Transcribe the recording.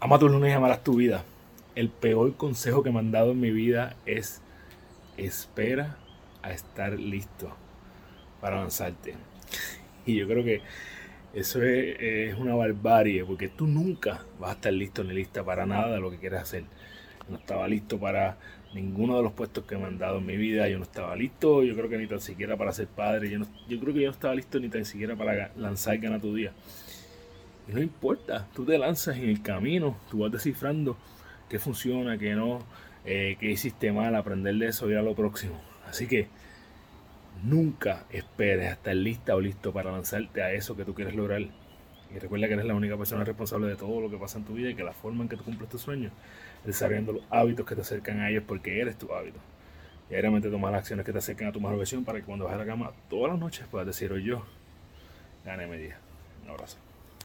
Ama tu lunes y amarás tu vida. El peor consejo que me han dado en mi vida es espera a estar listo para lanzarte. Y yo creo que eso es, una barbarie, porque tú nunca vas a estar listo ni lista para nada de lo que quieres hacer. No estaba listo para ninguno de los puestos que me han dado en mi vida. Yo no estaba listo, yo creo que ni tan siquiera para ser padre. Yo, yo creo que yo no estaba listo ni tan siquiera para lanzar Gana tu Día. Y no importa, tú te lanzas en el camino, tú vas descifrando qué funciona, qué no, eh, qué hiciste mal, aprender de eso y a lo próximo. Así que nunca esperes a estar lista o listo para lanzarte a eso que tú quieres lograr. Y recuerda que eres la única persona responsable de todo lo que pasa en tu vida y que la forma en que tú cumples tus sueños es desarrollando los hábitos que te acercan a ellos porque eres tu hábito. Y realmente tomar las acciones que te acercan a tu mejor versión para que cuando bajes a la cama todas las noches puedas decir hoy yo gané mi día. Un abrazo.